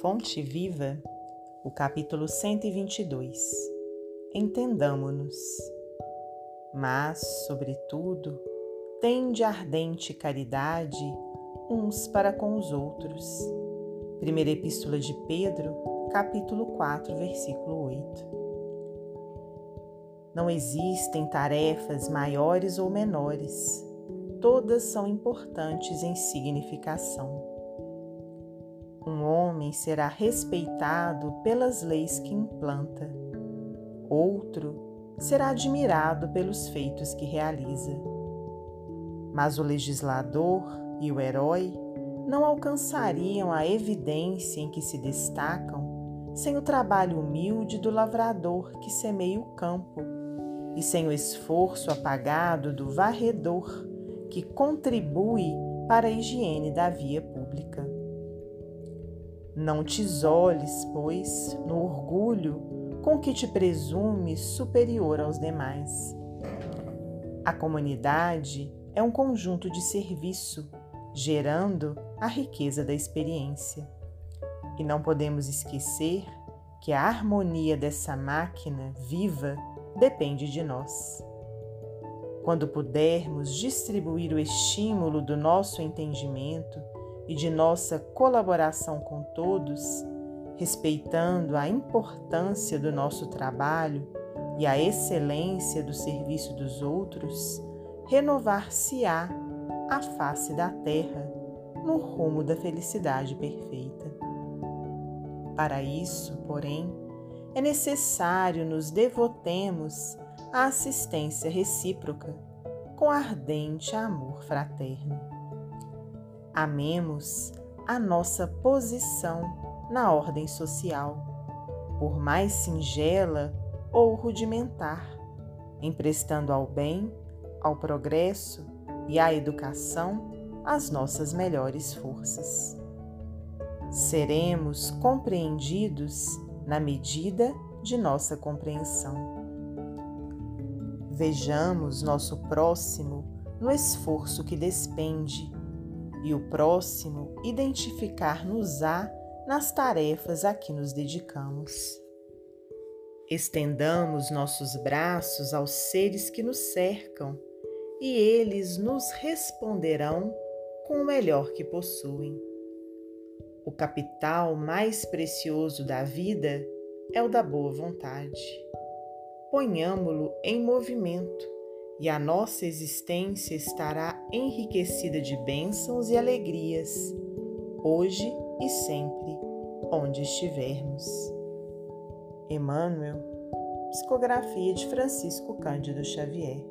Fonte Viva, o capítulo 122. Entendamo-nos. Mas, sobretudo, tende ardente caridade uns para com os outros. Primeira Epístola de Pedro, capítulo 4, versículo 8. Não existem tarefas maiores ou menores, todas são importantes em significação. Um homem será respeitado pelas leis que implanta, outro será admirado pelos feitos que realiza. Mas o legislador e o herói não alcançariam a evidência em que se destacam sem o trabalho humilde do lavrador que semeia o campo e sem o esforço apagado do varredor que contribui para a higiene da via pública. Não te isoles, pois, no orgulho com que te presumes superior aos demais. A comunidade é um conjunto de serviço, gerando a riqueza da experiência. E não podemos esquecer que a harmonia dessa máquina viva depende de nós. Quando pudermos distribuir o estímulo do nosso entendimento e de nossa colaboração com todos, respeitando a importância do nosso trabalho e a excelência do serviço dos outros, renovar-se-á a face da terra no rumo da felicidade perfeita. Para isso, porém, é necessário nos devotemos à assistência recíproca com ardente amor fraterno. Amemos a nossa posição na ordem social, por mais singela ou rudimentar, emprestando ao bem, ao progresso e à educação as nossas melhores forças. Seremos compreendidos na medida de nossa compreensão. Vejamos nosso próximo no esforço que despende e o próximo identificar-nos-á nas tarefas a que nos dedicamos. Estendamos nossos braços aos seres que nos cercam e eles nos responderão com o melhor que possuem. O capital mais precioso da vida é o da boa vontade. Ponhamo-lo em movimento e a nossa existência estará enriquecida de bênçãos e alegrias, hoje e sempre, onde estivermos. Emmanuel, Psicografia de Francisco Cândido Xavier